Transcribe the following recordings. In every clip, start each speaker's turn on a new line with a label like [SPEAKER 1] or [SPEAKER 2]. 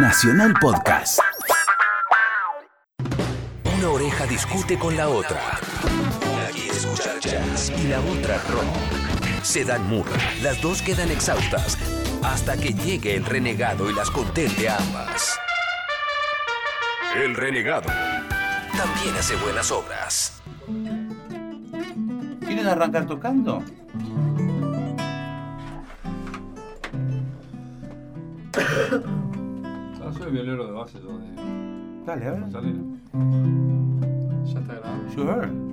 [SPEAKER 1] Nacional Podcast.
[SPEAKER 2] Una oreja discute con la otra. Una quiere escuchar jazz y la otra rock. Se dan murra, las dos quedan exhaustas hasta que llegue el renegado y las contente a ambas. El renegado también hace buenas obras.
[SPEAKER 3] ¿Quieren arrancar tocando?
[SPEAKER 4] Soy violero de base yo de
[SPEAKER 3] Dale, a ver.
[SPEAKER 4] Salina. Ya está grabando.
[SPEAKER 3] Sure.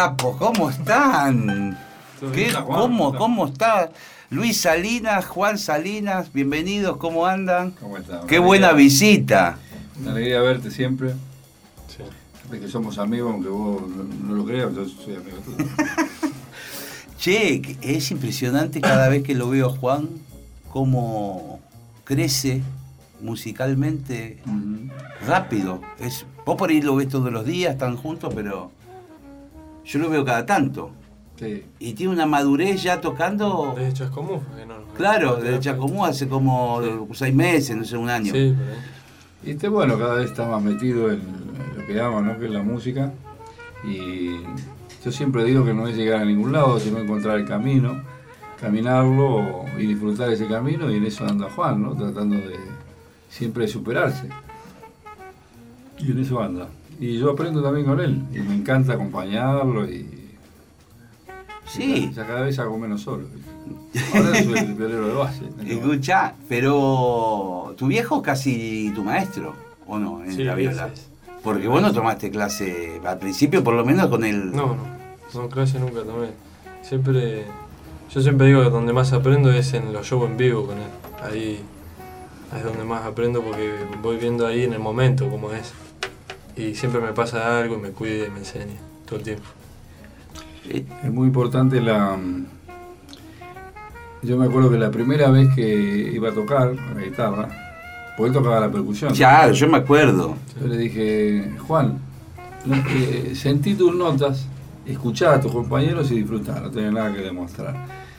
[SPEAKER 3] Capos! ¿Cómo están?
[SPEAKER 4] ¿Todo
[SPEAKER 3] ¿Qué,
[SPEAKER 4] bien, Juan?
[SPEAKER 3] ¿Cómo, ¿Cómo está? Luis Salinas, Juan Salinas, bienvenidos, ¿cómo andan?
[SPEAKER 4] ¿Cómo está?
[SPEAKER 3] ¡Qué buena
[SPEAKER 4] alegría-
[SPEAKER 3] visita!
[SPEAKER 4] Una alegría verte siempre. De que somos amigos, aunque vos no, lo creas, yo soy amigo tuyo.
[SPEAKER 3] Che, es impresionante cada vez que lo veo a Juan, cómo crece musicalmente rápido. Es, vos por ahí lo ves todos los días, están juntos, pero yo lo veo cada tanto.
[SPEAKER 4] Sí.
[SPEAKER 3] Y tiene una madurez ya tocando.
[SPEAKER 5] De hecho es común. que no-
[SPEAKER 3] Claro,
[SPEAKER 5] no-
[SPEAKER 3] de Chacomú hace como seis meses, no sé, un año.
[SPEAKER 5] Sí, ahí.
[SPEAKER 4] Y este, bueno, cada vez está más metido en lo que ama, ¿no? Que es la música. Y yo siempre digo que no es llegar a ningún lado, sino encontrar el camino, caminarlo y disfrutar ese camino. Y en eso anda Juan, ¿no? Tratando de siempre de superarse. Y en eso anda. Y yo aprendo también con él. Y me encanta acompañarlo y
[SPEAKER 3] Sí,
[SPEAKER 4] Ya cada vez hago menos solo. Ahora soy el violero de base.
[SPEAKER 3] escucha, pero tu viejo es casi tu maestro, ¿o no? En
[SPEAKER 5] Sí,
[SPEAKER 3] la viola.
[SPEAKER 5] sí, sí.
[SPEAKER 3] Porque vos no tomaste clase al principio, por lo menos con el.
[SPEAKER 5] No, no. No, clase nunca tomé. Siempre
[SPEAKER 1] Yo siempre digo que donde más aprendo es en los shows en vivo con él. Ahí, ahí es donde más aprendo porque voy viendo ahí en el momento cómo es. Y siempre me pasa algo y me cuida y me enseña todo el tiempo.
[SPEAKER 4] Es muy importante la... Yo me acuerdo que la primera vez que iba a tocar la guitarra, porque él tocaba la percusión.
[SPEAKER 3] Claro, yo me acuerdo.
[SPEAKER 4] Yo le dije, Juan, eh, sentí tus notas, escuchá a tus compañeros y disfrutá, no tenés nada que demostrar.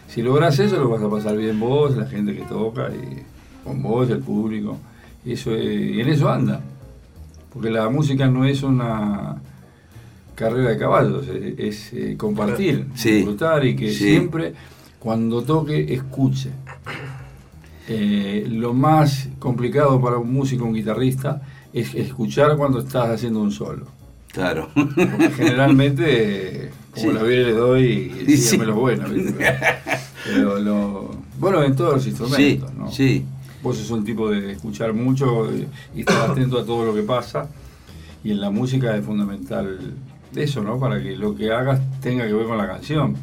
[SPEAKER 4] Si logras eso, lo vas a pasar bien vos, la gente que toca, y con vos, el público. Y, eso, es- y en eso anda. Porque la música no es una carrera de caballos, es, es, eh, compartir,
[SPEAKER 3] Sí.
[SPEAKER 4] disfrutar y que
[SPEAKER 3] Sí.
[SPEAKER 4] siempre, cuando toque, escuche. Eh, lo más complicado para un músico, un guitarrista, es escuchar cuando estás haciendo un solo.
[SPEAKER 3] Claro.
[SPEAKER 4] Porque generalmente, eh, como
[SPEAKER 3] Sí.
[SPEAKER 4] la vida le doy y
[SPEAKER 3] Sí.
[SPEAKER 4] buenos. ¿viste? Pero lo- bueno, en todos los instrumentos, ¿no?
[SPEAKER 3] sí.
[SPEAKER 4] Vos sos un tipo de escuchar mucho y, estar atento a todo lo que pasa. Y en la música es fundamental eso, ¿no? Para que lo que hagas tenga que ver con la canción.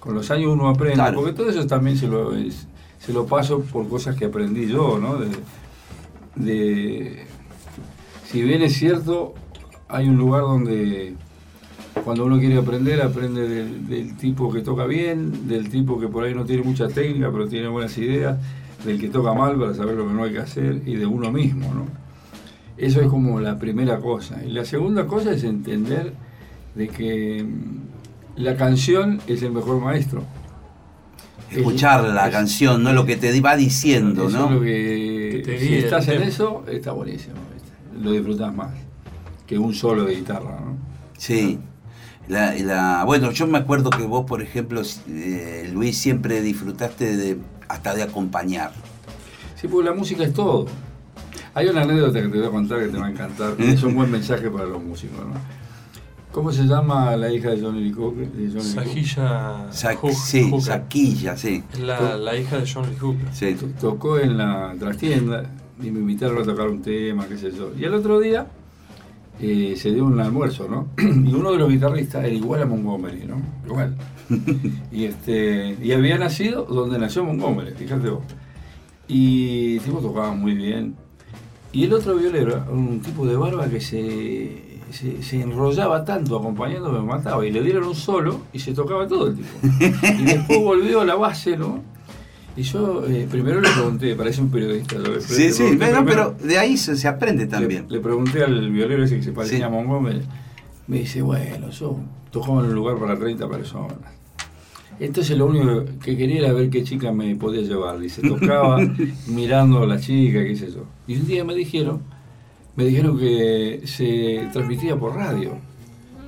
[SPEAKER 4] Con los años uno aprende,
[SPEAKER 3] Claro.
[SPEAKER 4] porque todo eso también se lo, es- se lo paso por cosas que aprendí yo, ¿no? De, de- si bien es cierto, hay un lugar donde cuando uno quiere aprender, aprende del, del tipo que toca bien, del tipo que por ahí no tiene mucha técnica, pero tiene buenas ideas, del que toca mal para saber lo que no hay que hacer, y de uno mismo, ¿no? Eso es como la primera cosa. Y la segunda cosa es entender de que mm, la canción es el mejor maestro.
[SPEAKER 3] Escuchar la
[SPEAKER 4] Es-
[SPEAKER 3] canción, no lo que te va diciendo,
[SPEAKER 4] Eso
[SPEAKER 3] ¿no?
[SPEAKER 4] es lo que,
[SPEAKER 1] Que te
[SPEAKER 4] si estás en eso, está buenísimo. Lo disfrutas más que un solo de guitarra, ¿no?
[SPEAKER 3] Sí. La, la- bueno, yo me acuerdo que vos, por ejemplo, eh, Luis, siempre disfrutaste de hasta de acompañar.
[SPEAKER 4] Sí, porque la música es todo. Hay una anécdota que te voy a contar que te va a encantar, es un buen mensaje para los músicos, ¿no? ¿Cómo se llama la hija de Johnny Hooker? de Johnny Lee Hooker?
[SPEAKER 1] Sajilla
[SPEAKER 3] Sa-
[SPEAKER 1] Hook-
[SPEAKER 3] sí. Saquilla, sí.
[SPEAKER 1] Es la, la hija de John Lee Hooker.
[SPEAKER 3] sí.
[SPEAKER 4] To- Tocó en la trastienda y me invitaron a tocar un tema, qué sé yo. Y al otro día eh, se dio un almuerzo, ¿no? Y uno de los guitarristas era igual a Montgomery, ¿no? Igual. Y, este, y había nacido donde nació Montgomery, fíjate vos. Y el tipo tocaba muy bien. Y el otro violero, un tipo de barba que se, se, se enrollaba tanto acompañando me mataba. Y le dieron un solo y se tocaba todo el tipo. Y después volvió a la base, ¿no? Y yo eh, primero le pregunté, parece un periodista. pre-
[SPEAKER 3] Sí, sí, bueno,
[SPEAKER 4] primero-
[SPEAKER 3] pero de ahí se, se aprende también.
[SPEAKER 4] le, le pregunté al violero ese que se parecía
[SPEAKER 3] Sí.
[SPEAKER 4] a Montgomery. Me dice, bueno, yo tocaba en un lugar para 30 personas. Entonces lo único que quería era ver qué chica me podía llevar. Dice, tocaba mirando a la chica, qué sé yo. Y un día me dijeron, me dijeron que se transmitía por radio.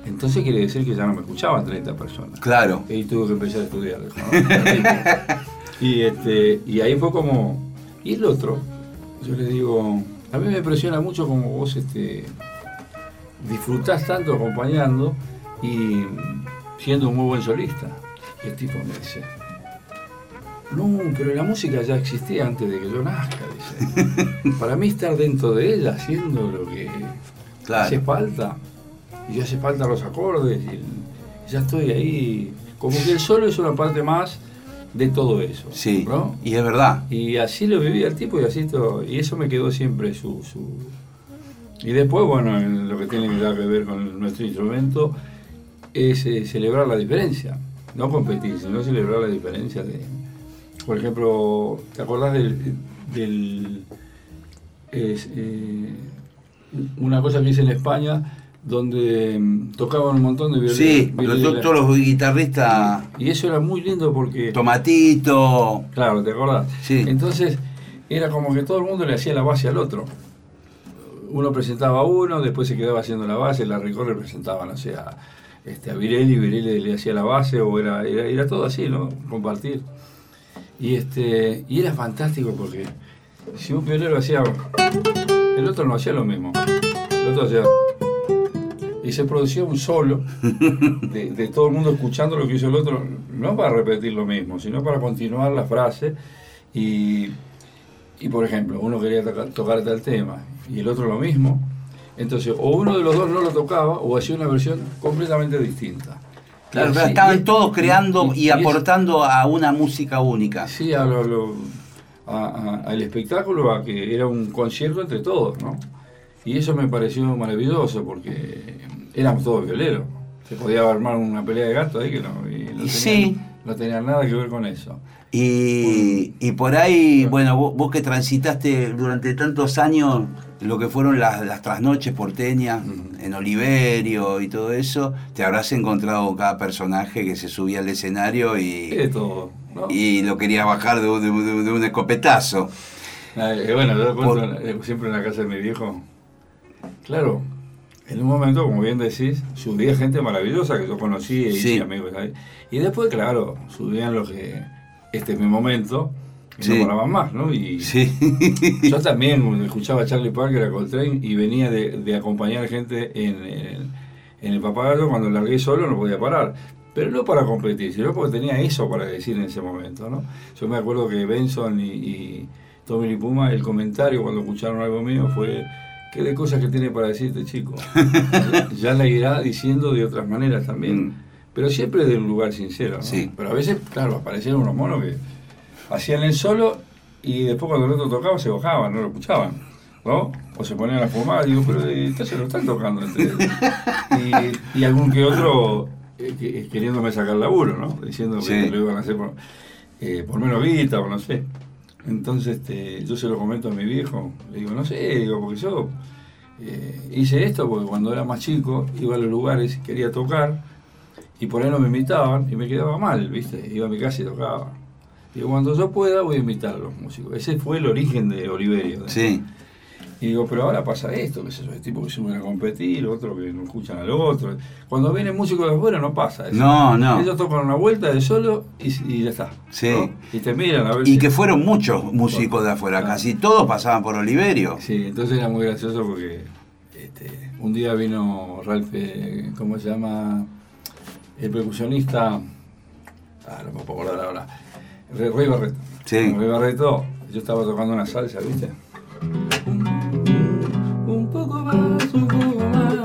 [SPEAKER 4] Entonces quiere decir que ya no me escuchaban 30 personas.
[SPEAKER 3] Claro.
[SPEAKER 4] Y tuve que empezar a estudiar. ¿no? y, este, y ahí fue como... Y el otro, yo le digo, a mí me impresiona mucho como vos este, disfrutás tanto acompañando y siendo un muy buen solista. Y el tipo me dice, no, pero la música ya existía antes de que yo nazca, dice. Para mí estar dentro de ella haciendo lo que
[SPEAKER 3] Claro.
[SPEAKER 4] hace falta. Y ya hace falta los acordes. Y el- ya estoy ahí. Como que el solo es una parte más de todo eso.
[SPEAKER 3] Sí.
[SPEAKER 4] ¿no?
[SPEAKER 3] Y es verdad.
[SPEAKER 4] Y así lo vivía el tipo y así todo. Y eso me quedó siempre su. su- Y después, bueno, en lo que tiene que ver con nuestro instrumento es eh, celebrar la diferencia. No competir, sino celebrar la diferencia de. Por ejemplo, ¿te acordás del. del es, eh, una cosa que hice en España donde mm, tocaban un montón de violines.
[SPEAKER 3] Sí, los, todos los guitarristas,
[SPEAKER 4] Y eso era muy lindo porque.
[SPEAKER 3] Tomatito.
[SPEAKER 4] Claro, ¿te acordás?
[SPEAKER 3] Sí.
[SPEAKER 4] Entonces, era como que todo el mundo le hacía la base al otro. Uno presentaba a uno, después se quedaba haciendo la base, la Ricorre presentaba, no sé, a, este, a Virelli, Virelli le hacía la base, o era, era, era todo así, ¿no? Compartir. Y, este, y era fantástico porque si un pionero hacía. El otro no hacía lo mismo. El otro hacía. Y se producía un solo de, de todo el mundo escuchando lo que hizo el otro, no para repetir lo mismo, sino para continuar la frase. Y, y, por ejemplo, uno quería toca- tocar tal tema y el otro lo mismo. Entonces, o uno de los dos no lo tocaba o hacía una versión completamente distinta.
[SPEAKER 3] Claro, pero estaban
[SPEAKER 4] y-
[SPEAKER 3] todos creando y, aportando a una música única.
[SPEAKER 4] Sí, a lo- lo- a- a- al espectáculo, a que era un concierto entre todos, ¿no? Y eso me pareció maravilloso porque éramos todos violeros. Se podía armar una pelea de gato ahí que no, y no,
[SPEAKER 3] Y
[SPEAKER 4] tenía,
[SPEAKER 3] sí.
[SPEAKER 4] no tenía nada que ver con eso.
[SPEAKER 3] Y, y por ahí, bueno, vos, vos que transitaste durante tantos años lo que fueron las, las trasnoches porteñas en Oliverio y todo eso, te habrás encontrado cada personaje que se subía al escenario
[SPEAKER 4] Y ¿no?
[SPEAKER 3] y lo quería bajar de, un- de de un escopetazo.
[SPEAKER 4] Eh, bueno, yo
[SPEAKER 3] Por-
[SPEAKER 4] eh, siempre en la casa de mi viejo. Claro, en un momento, como bien decís, subía gente maravillosa que yo conocí y
[SPEAKER 3] Sí.
[SPEAKER 4] amigos ahí. Y después, claro, subían los que, este es mi momento, y
[SPEAKER 3] Sí.
[SPEAKER 4] no paraban más, ¿no? Y
[SPEAKER 3] Sí.
[SPEAKER 4] yo también escuchaba a Charlie Parker, a Coltrane, y venía de, de acompañar gente en, el- en el papagayo, cuando largué solo no podía parar. Pero no para competir, sino porque tenía eso para decir en ese momento, ¿no? Yo me acuerdo que Benson y, y Tommy Lee Puma, el comentario cuando escucharon algo mío fue, ¿qué de cosas que tiene para decirte, chico? ya, la irá diciendo de otras maneras también.
[SPEAKER 3] Mm.
[SPEAKER 4] Pero siempre de un lugar sincero, ¿no?
[SPEAKER 3] Sí.
[SPEAKER 4] Pero a veces, claro, aparecieron unos monos que hacían el solo y después cuando el otro tocaba se bajaban, no lo escuchaban, ¿no? O se ponían a fumar, digo, pero eh, entonces lo están tocando entre ellos. y, y algún que otro eh, que- queriéndome sacar laburo, ¿no? Diciendo que lo iban a hacer por, eh, por menos guita o no sé. Entonces este, yo se lo comento a mi viejo, le digo, no sé, digo, porque yo eh, hice esto porque cuando era más chico iba a los lugares, quería tocar y por ahí no me invitaban y me quedaba mal, ¿viste? Iba a mi casa y tocaba. Digo, cuando yo pueda voy a invitar a los músicos. Ese fue el origen de Oliverio. ¿no?
[SPEAKER 3] Sí.
[SPEAKER 4] Y digo, pero ahora pasa esto, sé yo, hay tipos que suben a competir, otros que no escuchan al otro. Cuando vienen músicos de afuera no pasa eso.
[SPEAKER 3] No, no.
[SPEAKER 4] Ellos tocan una vuelta de solo y, y ya está.
[SPEAKER 3] Sí.
[SPEAKER 4] ¿no? Y te miran a ver
[SPEAKER 3] Y
[SPEAKER 4] si-
[SPEAKER 3] que fueron muchos músicos de afuera, casi todos pasaban por Oliverio.
[SPEAKER 4] Sí, entonces era muy gracioso porque este, un día vino Ralph, eh, ¿cómo se llama? El percusionista. Ah, no me puedo acordar ahora. Re- Rey Barreto.
[SPEAKER 3] Sí.
[SPEAKER 4] Rey Barreto, yo estaba tocando una salsa, ¿viste? Un poco más, un poco más.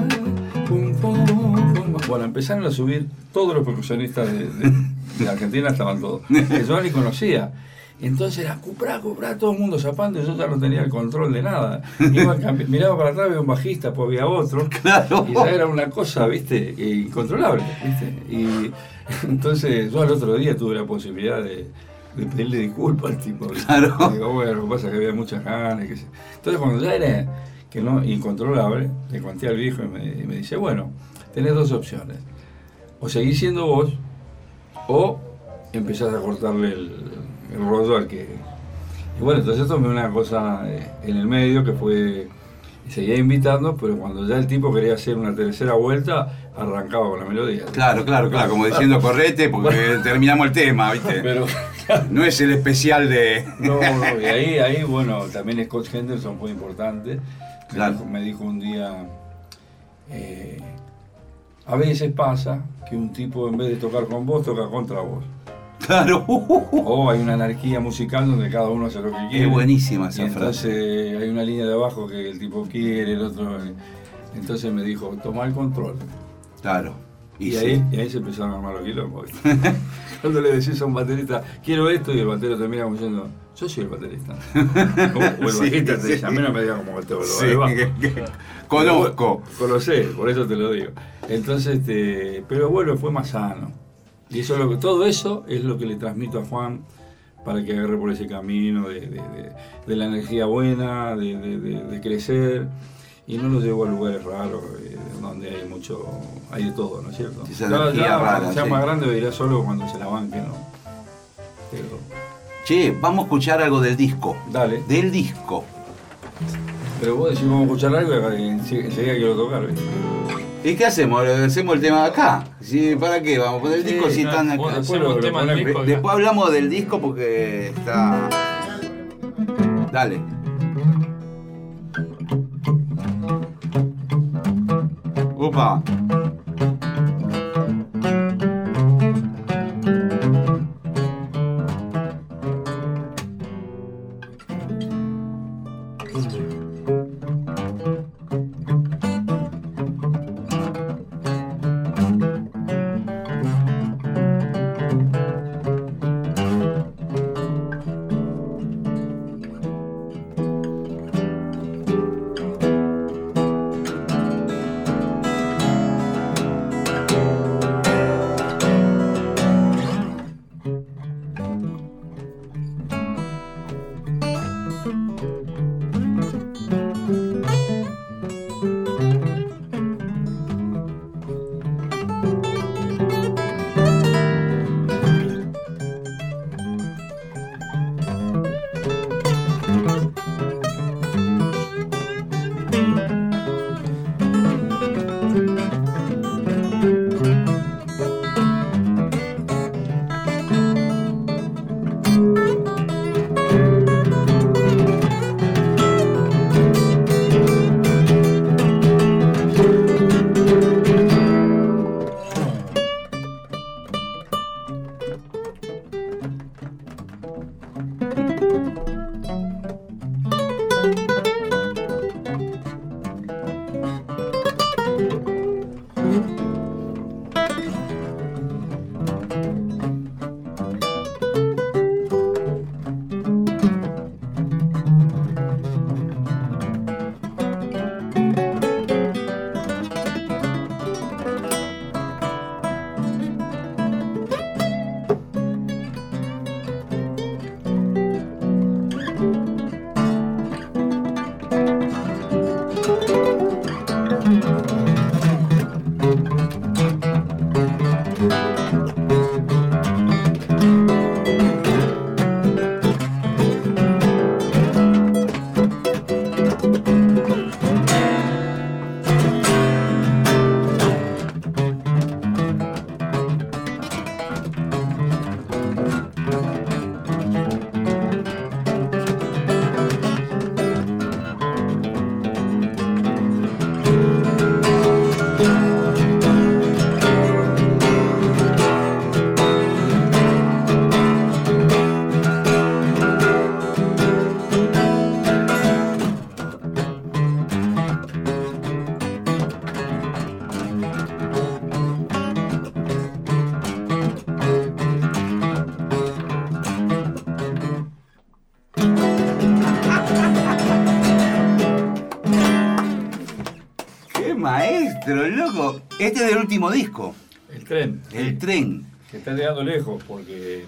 [SPEAKER 4] un poco más. Bueno, empezaron a subir todos los percusionistas de, de- de Argentina, estaban todos. Que yo ni conocía. Entonces era cupra, cupra, todo el mundo zapando y yo ya no tenía el control de nada. Iba miraba para atrás, había un bajista, pues había otro.
[SPEAKER 3] Claro.
[SPEAKER 4] Y ya era una cosa, viste, incontrolable, viste. Y entonces yo al otro día tuve la posibilidad de, de pedirle disculpas al tipo.
[SPEAKER 3] Claro.
[SPEAKER 4] Digo, bueno, lo que pasa es que había muchas ganas. Que se- Entonces cuando ya era que no incontrolable, le conté al viejo y me, y me dice, bueno, tenés dos opciones. O seguís siendo vos, o empezás a cortarle el, el rollo al que... Y bueno, entonces tomé una cosa eh, en el medio que fue... y Seguía invitando, pero cuando ya el tipo quería hacer una tercera vuelta, arrancaba con la melodía.
[SPEAKER 3] Claro, claro, claro, como diciendo correte porque terminamos el tema, ¿viste?
[SPEAKER 4] Pero,
[SPEAKER 3] No es el especial de.
[SPEAKER 4] no, no, y ahí, ahí, bueno, también Scott Henderson fue importante. Me
[SPEAKER 3] Claro.
[SPEAKER 4] dijo- Me dijo un día, eh, a veces pasa que un tipo en vez de tocar con vos, toca contra vos.
[SPEAKER 3] Claro.
[SPEAKER 4] O hay una anarquía musical donde cada uno hace lo que quiere.
[SPEAKER 3] Es buenísima
[SPEAKER 4] Y
[SPEAKER 3] esa frase.
[SPEAKER 4] entonces hay una línea de abajo que el tipo quiere, el otro. eh, Entonces me dijo, toma el control.
[SPEAKER 3] Claro.
[SPEAKER 4] Y,
[SPEAKER 3] Y, sí.
[SPEAKER 4] ahí, y ahí se empezaron a armar los quilombos. Cuando le decís a un baterista, quiero esto, y el batero te mira como diciendo, yo soy el baterista. O, o el
[SPEAKER 3] Sí,
[SPEAKER 4] bajista te
[SPEAKER 3] sí.
[SPEAKER 4] dice, a mí no me digas como el
[SPEAKER 3] que- conozco.
[SPEAKER 4] Conocé, por eso te lo digo. Entonces, este, pero bueno, fue más sano. Y eso es lo que, todo eso es lo que le transmito a Juan para que agarre por ese camino de, de- de- de la energía buena, de, crecer. Y no lo llevo a lugares raros, eh, donde hay mucho, hay de todo, ¿no es cierto?
[SPEAKER 3] Esa
[SPEAKER 4] Ya- ya,
[SPEAKER 3] rara,
[SPEAKER 4] cuando sea
[SPEAKER 3] sí.
[SPEAKER 4] más grande irá solo cuando se la banque, ¿no? Pero,
[SPEAKER 3] Che, vamos a escuchar algo del disco.
[SPEAKER 4] dale.
[SPEAKER 3] Del disco.
[SPEAKER 4] Pero vos decís, vamos a escuchar algo y ense- enseguida quiero tocar, ¿viste?
[SPEAKER 3] ¿Y qué hacemos? ¿Hacemos el tema de acá? ¿Sí? ¿Para qué? Vamos a poner el disco si están
[SPEAKER 4] después lo- lo
[SPEAKER 1] del acá.
[SPEAKER 3] Después hablamos del disco porque está. Dale. Opa. Disco,
[SPEAKER 4] El tren.
[SPEAKER 3] El
[SPEAKER 4] sí,
[SPEAKER 3] Tren.
[SPEAKER 4] Que está llegando lejos porque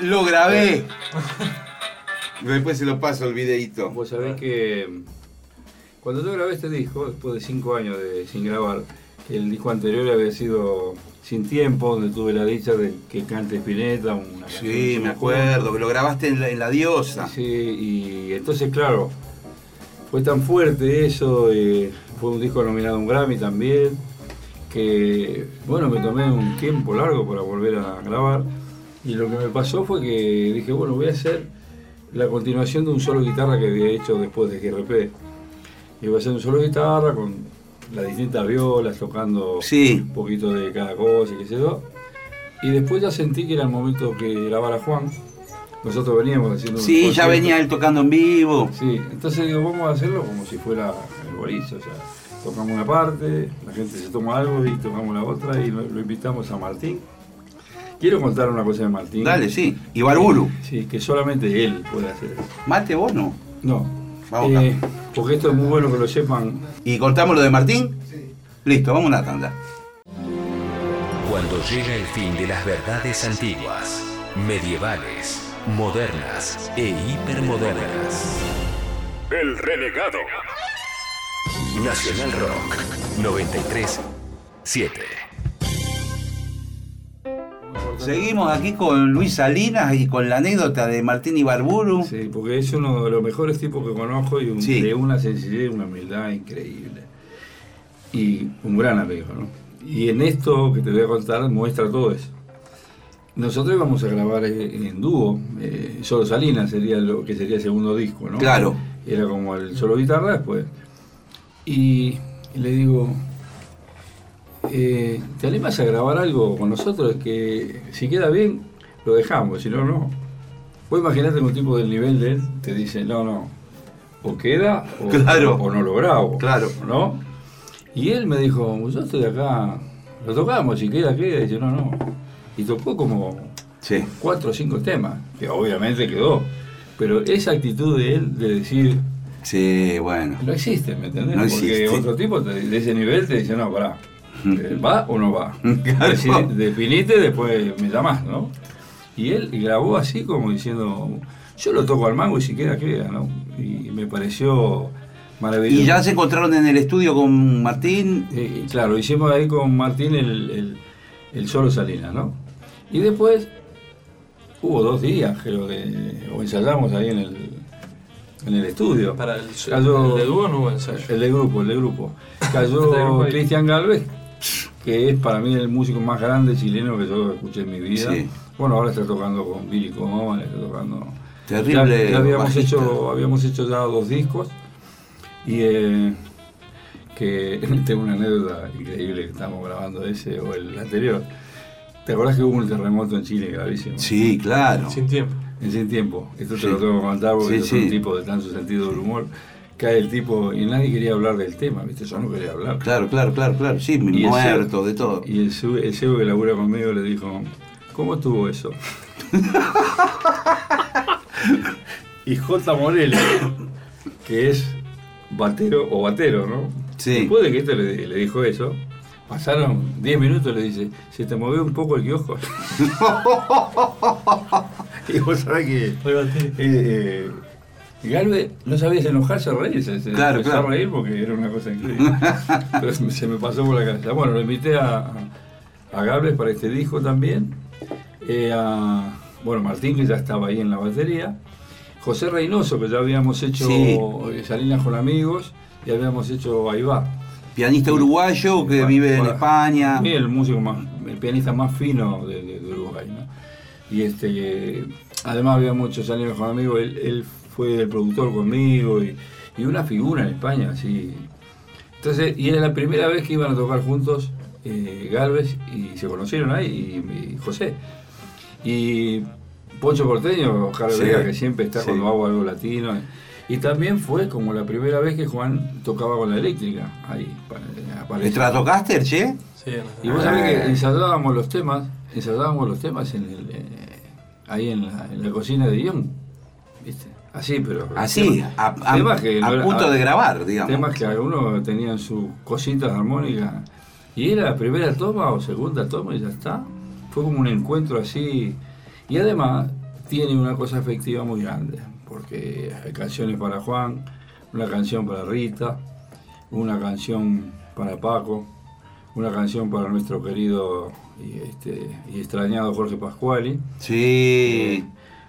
[SPEAKER 3] Lo grabé. Después se lo paso el videito.
[SPEAKER 4] vos sabés que cuando yo grabé este disco, después de cinco años de, sin grabar, el disco anterior había sido Sin Tiempo, donde tuve la dicha de que cante Spinetta, una
[SPEAKER 3] Sí, me acuerdo, que lo grabaste en la, en la diosa.
[SPEAKER 4] Sí, y entonces, claro, fue tan fuerte eso, eh, fue un disco nominado a un Grammy también, que, bueno, me tomé un tiempo largo para volver a grabar, y lo que me pasó fue que dije, bueno, voy a hacer la continuación de un solo guitarra que había hecho después de GRP. Iba a hacer un solo guitarra con las distintas violas, tocando
[SPEAKER 3] Sí.
[SPEAKER 4] un poquito de cada cosa y qué sé yo. Y después ya sentí que era el momento que grabara Juan. Nosotros veníamos haciendo un
[SPEAKER 3] Sí, ya venía él tocando en vivo.
[SPEAKER 4] Sí, entonces digo, vamos a hacerlo como si fuera boliche, o sea, tocamos una parte, la gente se toma algo y tocamos la otra y lo, lo invitamos a Martín. Quiero contar una cosa de Martín.
[SPEAKER 3] Dale, sí. Y Barburu.
[SPEAKER 4] Sí, que solamente él puede hacer eso.
[SPEAKER 3] Mate vos no.
[SPEAKER 4] No.
[SPEAKER 3] Vamos
[SPEAKER 4] Eh, porque esto es muy bueno que lo sepan.
[SPEAKER 3] ¿Y cortamos lo de Martín? Listo, vamos a una tanda.
[SPEAKER 2] Cuando llega el fin de las verdades antiguas, medievales, modernas e hipermodernas.
[SPEAKER 5] El renegado.
[SPEAKER 2] Nacional Rock 93 7.
[SPEAKER 3] Seguimos aquí con Luis Salinas y con la anécdota de Martín Ibarburu.
[SPEAKER 4] Sí, porque es uno de los mejores tipos que conozco y un-
[SPEAKER 3] Sí.
[SPEAKER 4] de una sencillez y una humildad increíble. Y un gran amigo, ¿no? Y en esto que te voy a contar muestra todo eso. Nosotros íbamos a grabar eh, en dúo, eh, solo Salinas sería lo que sería el segundo disco, ¿no?
[SPEAKER 3] Claro.
[SPEAKER 4] Era como el solo guitarra después. Y le digo, eh, ¿te animas a grabar algo con nosotros? Que si queda bien, lo dejamos, si no, no. Vos imaginate que un tipo del nivel de él te dice, no, no, o queda o,
[SPEAKER 3] Claro.
[SPEAKER 4] o no lo grabo.
[SPEAKER 3] Claro.
[SPEAKER 4] ¿No? Y él me dijo, yo estoy acá, lo tocamos, si queda, queda. Y yo, no, no. Y tocó como
[SPEAKER 3] Sí.
[SPEAKER 4] cuatro o cinco temas, que obviamente quedó. Pero esa actitud de él de decir,
[SPEAKER 3] Sí, bueno.
[SPEAKER 4] no existe, ¿me entendés?
[SPEAKER 3] No
[SPEAKER 4] Porque
[SPEAKER 3] existe.
[SPEAKER 4] otro tipo te- de ese nivel te dice, no, pará, eh, ¿va o no va?
[SPEAKER 3] Claro.
[SPEAKER 4] Es decir, definite, después me llamás, ¿no? Y él grabó así como diciendo, yo lo toco al mango y si queda, queda, ¿no? Y me pareció maravilloso.
[SPEAKER 3] Y ya se encontraron en el estudio con Martín.
[SPEAKER 4] Eh, y claro, hicimos ahí con Martín el, el, el solo Salinas, ¿no? Y después hubo dos días, creo que, o ensayamos ahí en el, en el estudio.
[SPEAKER 1] Para el,
[SPEAKER 4] Cayó-
[SPEAKER 1] el de dúo no hubo ensayo.
[SPEAKER 4] El de grupo, el de grupo. Cayó. Cristian Galvez, que es para mí el músico más grande chileno que yo escuché en mi vida.
[SPEAKER 3] Sí.
[SPEAKER 4] Bueno, ahora está tocando con Billy Coman, está tocando.
[SPEAKER 3] Terrible
[SPEAKER 4] Ya, ya habíamos,
[SPEAKER 3] bajista.
[SPEAKER 4] hecho, habíamos hecho ya dos discos y eh, que tengo una anécdota increíble que estamos grabando ese o el anterior. ¿Te acordás que hubo un terremoto en Chile gravísimo?
[SPEAKER 3] Sí, claro.
[SPEAKER 1] Sin tiempo.
[SPEAKER 4] En sin tiempo. Esto te
[SPEAKER 3] Sí.
[SPEAKER 4] lo tengo que contar porque
[SPEAKER 3] Sí, sí.
[SPEAKER 4] un tipo de tanto sentido del humor. Cae el tipo y nadie quería hablar del tema, ¿viste? Yo no quería hablar.
[SPEAKER 3] Claro, claro, claro, claro. Sí,
[SPEAKER 4] el
[SPEAKER 3] muerto,
[SPEAKER 4] CEO
[SPEAKER 3] de todo.
[SPEAKER 4] Y el CEO, el CEO que labura conmigo le dijo, ¿cómo estuvo eso? y J. Morel, que es batero o batero, ¿no?
[SPEAKER 3] Sí.
[SPEAKER 4] Después de que este le, le dijo eso, pasaron 10 minutos y le dice, se te movió un poco el kiosco. y vos sabés que... Eh, eh, Galvez no sabía si enojarse o reírse, se
[SPEAKER 3] Claro,
[SPEAKER 4] empezó
[SPEAKER 3] claro.
[SPEAKER 4] a reír porque era una cosa increíble. Pero se me- pasó por la cabeza. Bueno, lo invité a, a, Galvez para este disco también. Eh, a, bueno, Martín, que ya estaba ahí en la batería. José Reynoso, que ya habíamos hecho
[SPEAKER 3] Sí.
[SPEAKER 4] eh, Salinas con amigos y habíamos hecho Ahí va.
[SPEAKER 3] Pianista uruguayo que
[SPEAKER 4] Bueno,
[SPEAKER 3] vive en
[SPEAKER 4] bueno,
[SPEAKER 3] España.
[SPEAKER 4] el músico más, el pianista más fino de. Y este, además había muchos años con amigos, él, él fue el productor conmigo y, y una figura en España, así. Entonces, y era la primera vez que iban a tocar juntos eh, Galvez y se conocieron ahí y, y José. Y Poncho Porteño,
[SPEAKER 3] Sí,
[SPEAKER 4] Vega, que siempre está
[SPEAKER 3] sí.
[SPEAKER 4] cuando hago algo latino. Y también fue como la primera vez que Juan tocaba con la eléctrica, ahí. pa-
[SPEAKER 3] ¿El
[SPEAKER 4] apareció.
[SPEAKER 3] Stratocaster, che?
[SPEAKER 1] Sí,
[SPEAKER 4] Y vos sabés
[SPEAKER 3] Ah.
[SPEAKER 4] que ensayábamos los temas, los temas en el, eh, ahí en la, en la cocina de Guión, ¿viste? Así, pero.
[SPEAKER 3] Así,
[SPEAKER 4] tema-
[SPEAKER 3] a, a-
[SPEAKER 4] temas que
[SPEAKER 3] a
[SPEAKER 4] no era-
[SPEAKER 3] punto de grabar, digamos.
[SPEAKER 4] Temas que algunos tenían sus cositas armónicas. Y era primera toma o segunda toma y ya está. Fue como un encuentro así. Y además tiene una cosa afectiva muy grande. Porque hay canciones para Juan, una canción para Rita, una canción para Paco, una canción para nuestro querido y, este, y extrañado Jorge Pascuali.
[SPEAKER 3] Sí.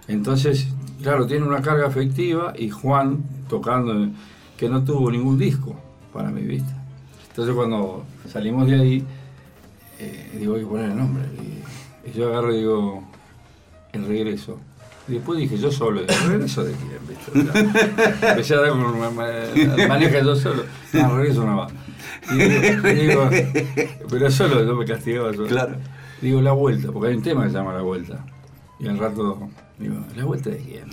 [SPEAKER 4] Entonces, claro, tiene una carga afectiva y Juan tocando, que no tuvo ningún disco para mi vista. Entonces cuando salimos de ahí, eh, digo, hay que poner el nombre. Y, y yo agarro y digo, el regreso. Y después dije, yo solo, ¿el regreso de quién? ¿Viste? O sea, Empecé a dar maneja yo solo. No, regreso una banda. Y digo, y digo, pero solo, yo me castigaba solo.
[SPEAKER 3] Claro.
[SPEAKER 4] Digo, la vuelta, porque hay un tema que se llama La Vuelta. Y al rato, digo, ¿la vuelta de quién?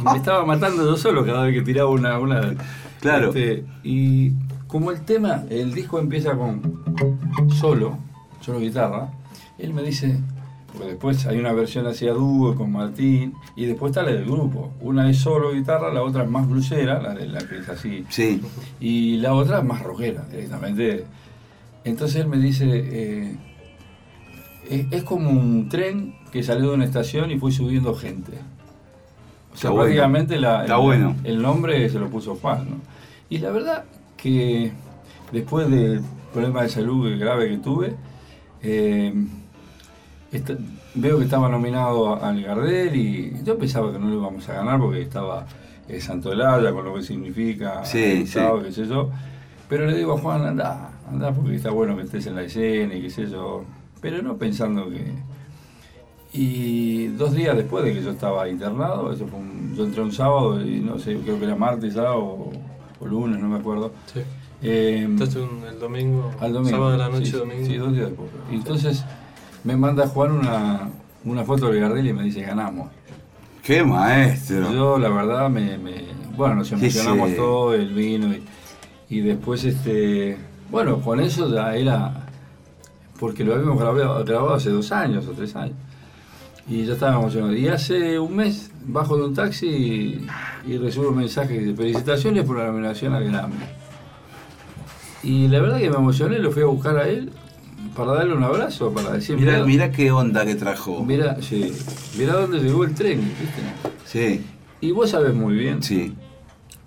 [SPEAKER 4] y me estaba matando yo solo cada vez que tiraba una. una
[SPEAKER 3] Claro.
[SPEAKER 4] este, y como el tema, el disco empieza con solo, solo guitarra, él me dice, porque después hay una versión hacia dúo con Martín, y después está la del grupo. Una es solo guitarra, la otra es más blusera, la de la que es así
[SPEAKER 3] Sí.
[SPEAKER 4] y la otra es más rockera directamente. Entonces él me dice, eh, es, es como un tren que salió de una estación y fue subiendo gente. O sea,
[SPEAKER 3] Está bueno.
[SPEAKER 4] prácticamente la-
[SPEAKER 3] Está
[SPEAKER 4] el,
[SPEAKER 3] bueno.
[SPEAKER 4] el nombre se lo puso Juan. ¿no? Y la verdad que después del problema de salud grave que tuve, eh, esta- veo que estaba nominado al Gardel y yo pensaba que no lo íbamos a ganar porque estaba eh, Santolaya con lo que significa,
[SPEAKER 3] Sí,
[SPEAKER 4] Gustavo,
[SPEAKER 3] sí.
[SPEAKER 4] qué sé yo. Pero le digo a Juan, anda, anda porque está bueno que estés en la escena y qué sé yo. Pero no pensando que... Y dos días después de que yo estaba internado, eso fue un- yo entré un sábado y no sé, creo que era martes ya o, o lunes, no me acuerdo.
[SPEAKER 1] Sí.
[SPEAKER 4] Eh,
[SPEAKER 1] Entonces el domingo,
[SPEAKER 4] al domingo.
[SPEAKER 1] sábado de la noche,
[SPEAKER 4] sí,
[SPEAKER 1] domingo.
[SPEAKER 4] Sí, dos días después. Y entonces me manda Juan una, una foto de Gardel y me dice, ganamos.
[SPEAKER 3] Qué maestro.
[SPEAKER 4] Yo, la verdad, me, me- bueno, nos emocionamos todo, el vino y, y después, este, bueno, con eso ya era, porque lo habíamos grabado, grabado hace dos años o tres años, y ya estaba emocionado. Y hace un mes bajo de un taxi y, y recibo un mensaje que dice, felicitaciones por la nominación al Grammy. Y la verdad que me emocioné, lo fui a buscar a él para darle un abrazo, para decir,
[SPEAKER 3] Mira,
[SPEAKER 4] "Mirá-
[SPEAKER 3] mira qué onda que trajo.
[SPEAKER 4] Mira, sí, mira dónde llegó el tren, ¿viste?
[SPEAKER 3] Sí,
[SPEAKER 4] Y vos sabés muy bien,
[SPEAKER 3] sí.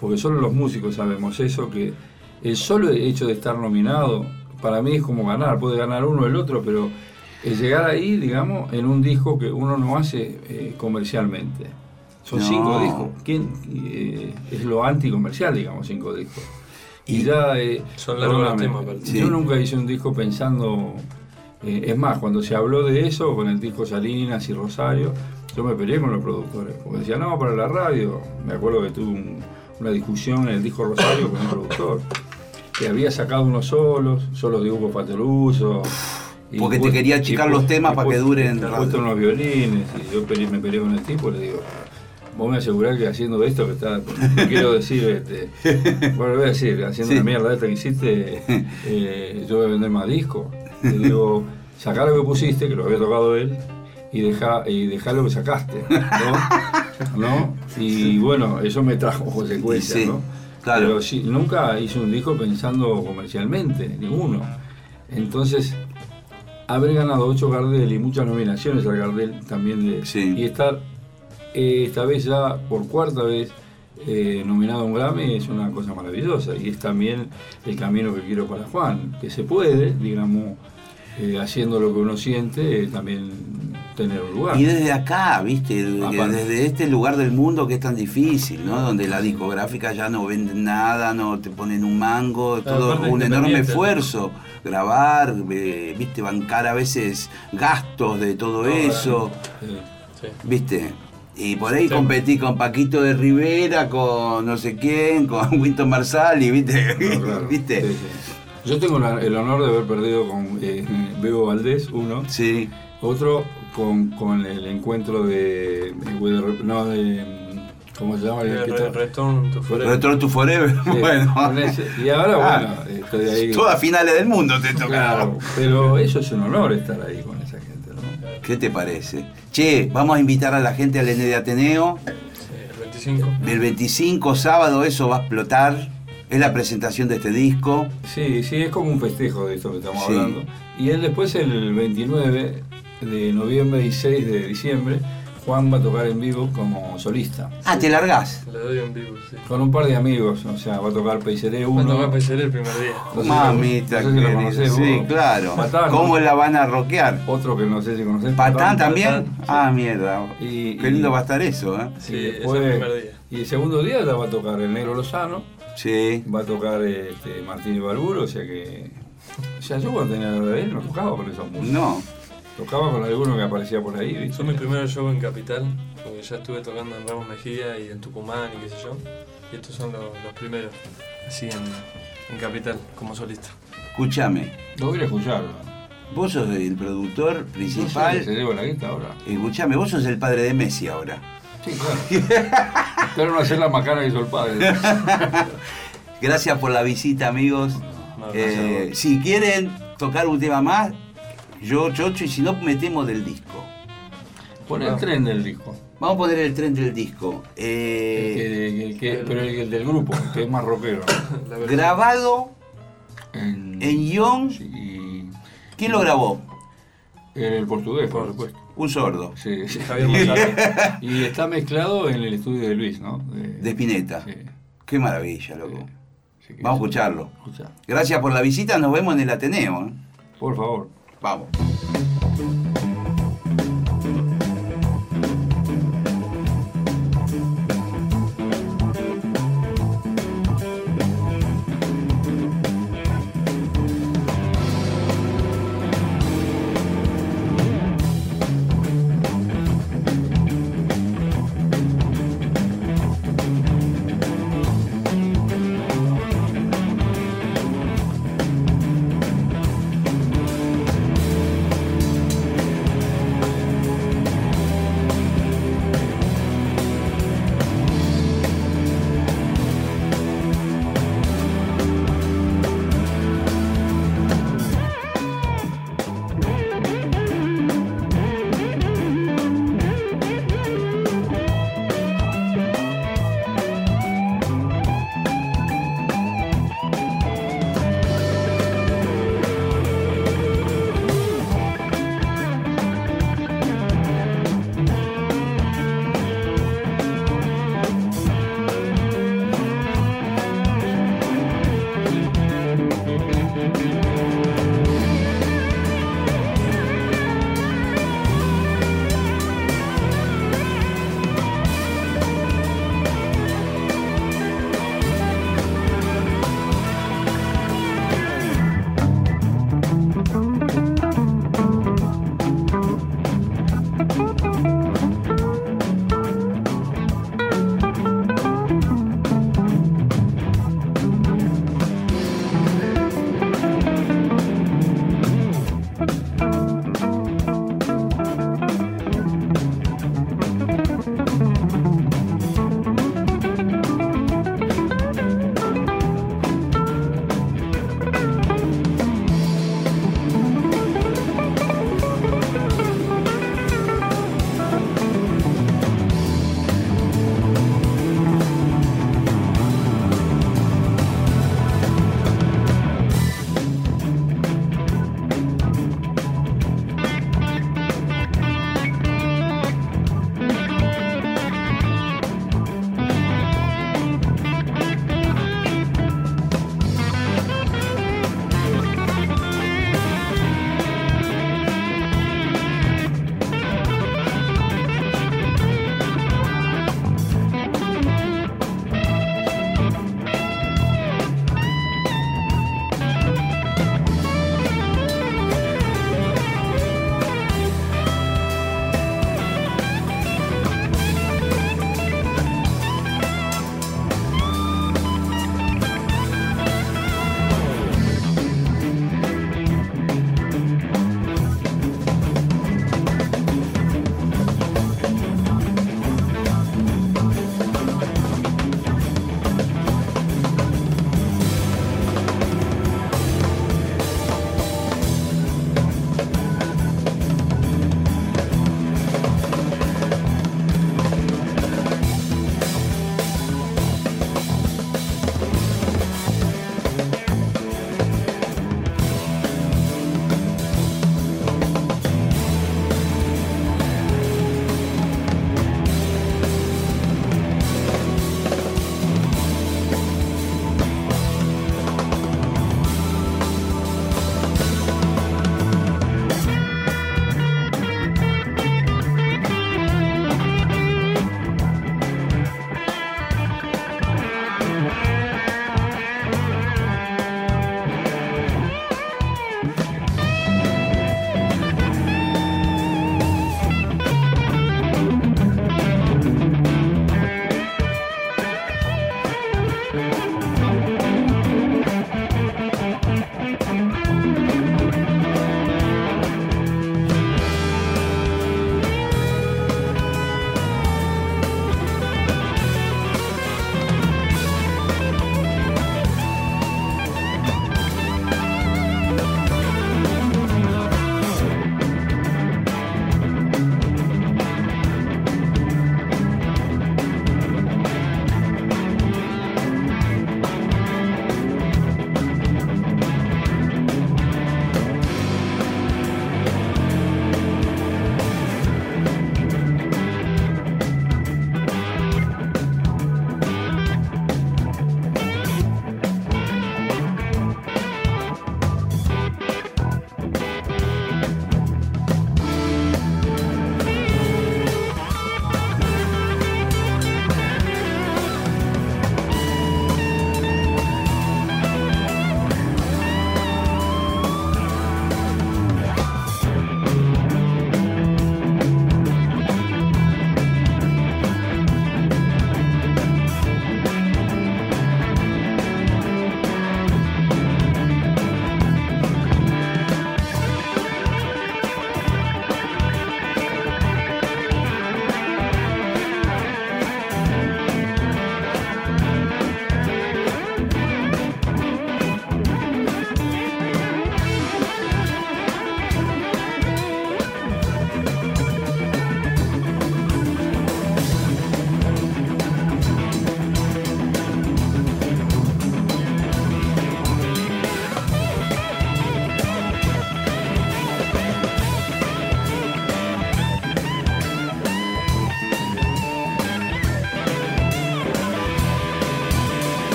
[SPEAKER 4] porque solo los músicos sabemos eso, que el solo hecho de estar nominado, para mí es como ganar, puede ganar uno o el otro, pero el llegar ahí, digamos, en un disco que uno no hace eh, comercialmente. Son
[SPEAKER 3] No.
[SPEAKER 4] cinco discos. ¿Quién, eh, es lo anticomercial, digamos, cinco discos. Y,
[SPEAKER 3] Y-
[SPEAKER 4] ya... eh,
[SPEAKER 1] Son largos temas.
[SPEAKER 3] Sí.
[SPEAKER 4] Yo nunca hice un disco pensando... eh, es más, cuando se habló de eso, con el disco Salinas y Rosario, yo me peleé con los productores, porque decían, no, para la radio. Me acuerdo que tuve un- una discusión en el disco Rosario con el productor, que había sacado unos solos, solos de Hugo Pateluso. y
[SPEAKER 3] Porque te quería
[SPEAKER 4] y
[SPEAKER 3] achicar los temas
[SPEAKER 4] y
[SPEAKER 3] para que duren
[SPEAKER 4] y puesto unos violines, y yo peleé- me peleé con el tipo, le digo, vos me asegurás que haciendo esto que está, quiero decir, este, bueno, voy a decir, haciendo
[SPEAKER 3] Sí.
[SPEAKER 4] la mierda esta que hiciste, eh, yo voy a vender más discos. Le digo, sacá lo que pusiste, que lo había tocado él, y dejá, y lo que sacaste, ¿no? ¿No? Y bueno, eso me trajo consecuencias,
[SPEAKER 3] sí,
[SPEAKER 4] ¿no?
[SPEAKER 3] claro.
[SPEAKER 4] Pero sí, nunca hice un disco pensando comercialmente, ninguno. Entonces, haber ganado ocho Gardel y muchas nominaciones al Gardel también de,
[SPEAKER 3] Sí.
[SPEAKER 4] y estar eh, esta vez ya por cuarta vez eh, nominado a un Grammy es una cosa maravillosa y es también el camino que quiero para Juan, que se puede, digamos, eh, haciendo lo que uno siente, eh, también tener un lugar.
[SPEAKER 3] Y desde acá, viste,
[SPEAKER 4] Aparte.
[SPEAKER 3] desde este lugar del mundo que es tan difícil, ¿no? Donde la discográfica ya no vende nada, no te ponen un mango, todo
[SPEAKER 1] aparte
[SPEAKER 3] un enorme esfuerzo. Grabar, eh, viste, bancar a veces gastos de todo eso,
[SPEAKER 4] Eh,
[SPEAKER 1] Sí.
[SPEAKER 3] viste. Y por ahí
[SPEAKER 1] Sí.
[SPEAKER 3] competí con Paquito de Rivera, con no sé quién, con Winston Marsali, viste.
[SPEAKER 4] claro,
[SPEAKER 3] ¿Viste?
[SPEAKER 4] sí, sí. Yo tengo la- el honor de haber perdido con eh, Bebo Valdés, uno,
[SPEAKER 3] Sí.
[SPEAKER 4] otro con, con el encuentro de, de- no, de, ¿cómo se llama? El
[SPEAKER 1] Re-
[SPEAKER 4] está-
[SPEAKER 1] Return to Forever.
[SPEAKER 3] Return to Forever.
[SPEAKER 4] Sí,
[SPEAKER 3] bueno.
[SPEAKER 4] Y ahora,
[SPEAKER 3] Ah,
[SPEAKER 4] bueno, estoy ahí.
[SPEAKER 3] Todas finales del mundo te tocaron.
[SPEAKER 4] Claro, pero eso es un honor estar ahí con esa gente, ¿no?
[SPEAKER 3] ¿Qué te parece? Che, vamos a invitar a la gente al N de Ateneo.
[SPEAKER 1] 25.
[SPEAKER 3] El 25 sábado eso va a explotar. Es la presentación de este disco.
[SPEAKER 4] Sí, sí, es como un festejo de esto que estamos
[SPEAKER 3] Sí.
[SPEAKER 4] hablando. Y él después, el 29 de noviembre y 6 de diciembre, Juan va a tocar en vivo como solista.
[SPEAKER 3] Ah, te largás.
[SPEAKER 1] Le doy en vivo, sí.
[SPEAKER 4] Con un par de amigos, o sea, va a tocar Peiseré 1.
[SPEAKER 1] Cuando va a PCL el primer día.
[SPEAKER 4] No
[SPEAKER 3] Mamita
[SPEAKER 4] no sé si lo conocés
[SPEAKER 3] Sí, claro.
[SPEAKER 4] Patán,
[SPEAKER 3] ¿Cómo
[SPEAKER 4] ¿no?
[SPEAKER 3] la van a rockear?
[SPEAKER 4] Otro que no sé si conoces.
[SPEAKER 3] ¿Patán también?
[SPEAKER 4] Patán, sí.
[SPEAKER 3] Ah, mierda.
[SPEAKER 4] Y-
[SPEAKER 3] Qué lindo
[SPEAKER 4] y-
[SPEAKER 3] va a estar eso, ¿eh?
[SPEAKER 1] Sí,
[SPEAKER 4] Y
[SPEAKER 1] es
[SPEAKER 4] después-
[SPEAKER 1] el primer día.
[SPEAKER 4] Y el segundo día la va a tocar el Negro Lozano,
[SPEAKER 3] Sí.
[SPEAKER 4] va a tocar este, Martín Ibarburo, o sea que. O sea, yo cuando tenía la edad no tocaba con esos músicos.
[SPEAKER 3] No.
[SPEAKER 4] Tocaba con alguno que aparecía por ahí, ¿viste?
[SPEAKER 1] Fue mi primer show en Capital, porque ya estuve tocando en Ramos Mejía y en Tucumán y qué sé yo. Y estos son los, los primeros, así en, en Capital, como solista.
[SPEAKER 3] Escúchame.
[SPEAKER 4] Lo voy a ir a escuchar.
[SPEAKER 3] Vos sos el productor
[SPEAKER 4] No
[SPEAKER 3] principal.
[SPEAKER 4] se lleva la guita ahora.
[SPEAKER 3] Escúchame, vos sos el padre de Messi ahora.
[SPEAKER 4] Sí, claro. Espero no hacer la macana que hizo el padre.
[SPEAKER 3] Gracias por la visita, amigos.
[SPEAKER 1] No,
[SPEAKER 3] Eh,
[SPEAKER 1] gracias
[SPEAKER 3] si quieren tocar un tema más, yo chocho y si no, metemos del disco.
[SPEAKER 4] Pon el tren del disco.
[SPEAKER 3] Vamos a poner el tren del disco.
[SPEAKER 4] El
[SPEAKER 3] Eh,
[SPEAKER 4] que- el que- pero el, del grupo, que es más rockero.
[SPEAKER 3] grabado
[SPEAKER 4] En,
[SPEAKER 3] en guion.
[SPEAKER 4] sí,
[SPEAKER 3] ¿Quién lo grabó?
[SPEAKER 4] en el portugués, por supuesto.
[SPEAKER 3] Un sordo.
[SPEAKER 4] Sí, sí.
[SPEAKER 1] Javier.
[SPEAKER 4] Y está mezclado en el estudio de Luis, ¿no?
[SPEAKER 3] De Spinetta.
[SPEAKER 4] Sí,
[SPEAKER 3] Qué maravilla, loco. Vamos a escucharlo. Gracias por la visita, nos vemos en el Ateneo. ¿eh?
[SPEAKER 4] Por favor.
[SPEAKER 3] Vamos.